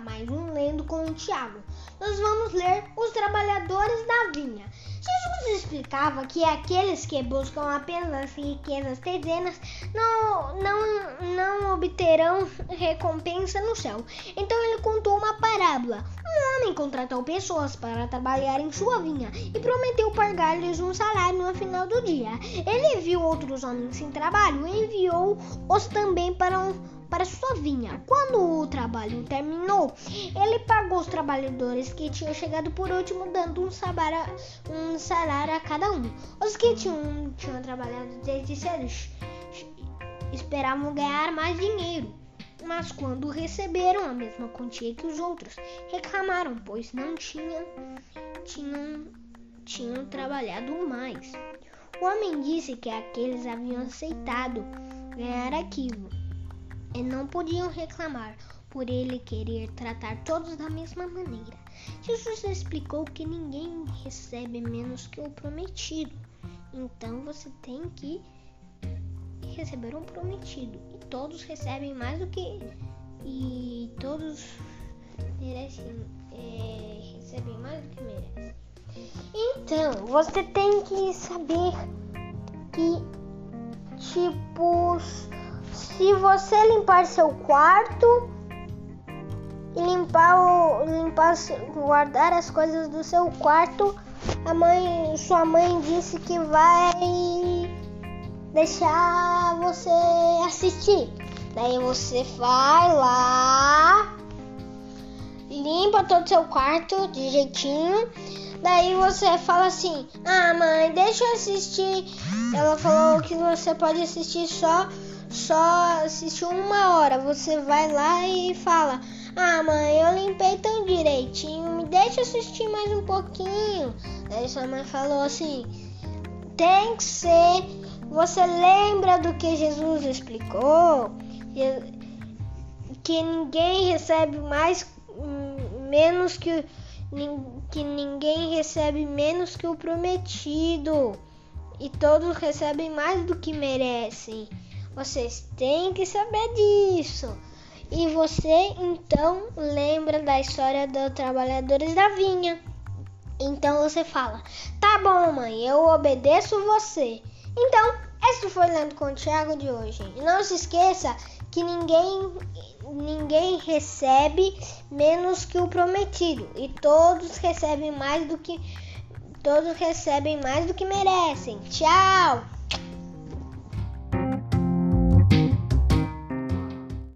mais um Lendo com o Tiago. Nós vamos ler Os Trabalhadores da Vinha. Jesus explicava que aqueles que buscam apenas riquezas terrenas não, não, não obterão recompensa no céu. Então ele contou uma parábola. Um homem contratou pessoas para trabalhar em sua vinha e prometeu pagar-lhes um salário no final do dia. Ele viu outros homens sem trabalho e enviou-os também para um para sua vinha. Quando o trabalho terminou, ele pagou os trabalhadores que tinham chegado por último, dando um salário, um salário a cada um. Os que tinham, tinham trabalhado desde cedo esperavam ganhar mais dinheiro. Mas quando receberam a mesma quantia que os outros, reclamaram, pois não tinham, tinham, tinham trabalhado mais. O homem disse que aqueles haviam aceitado ganhar aquilo e não podiam reclamar por ele querer tratar todos da mesma maneira. Jesus explicou que ninguém recebe menos que o prometido. Então você tem que receber um prometido. E todos recebem mais do que. E todos merecem. É, recebem mais do que merecem. Então, você tem que saber que tipos se você limpar seu quarto e limpar o limpar guardar as coisas do seu quarto, a mãe, sua mãe disse que vai deixar você assistir. Daí você vai lá, limpa todo o seu quarto de jeitinho. Daí você fala assim: "Ah, mãe, deixa eu assistir". Ela falou que você pode assistir só só assistiu uma hora, você vai lá e fala: Ah, mãe, eu limpei tão direitinho, me deixa assistir mais um pouquinho. Aí sua mãe falou assim: Tem que ser. Você lembra do que Jesus explicou? Que ninguém recebe mais, menos que, que ninguém recebe menos que o prometido. E todos recebem mais do que merecem. Vocês têm que saber disso. E você então lembra da história dos trabalhadores da vinha. Então você fala: Tá bom, mãe, eu obedeço você. Então, esse foi Lendo com o Thiago de hoje. E não se esqueça que ninguém ninguém recebe menos que o prometido e todos recebem mais do que todos recebem mais do que merecem. Tchau.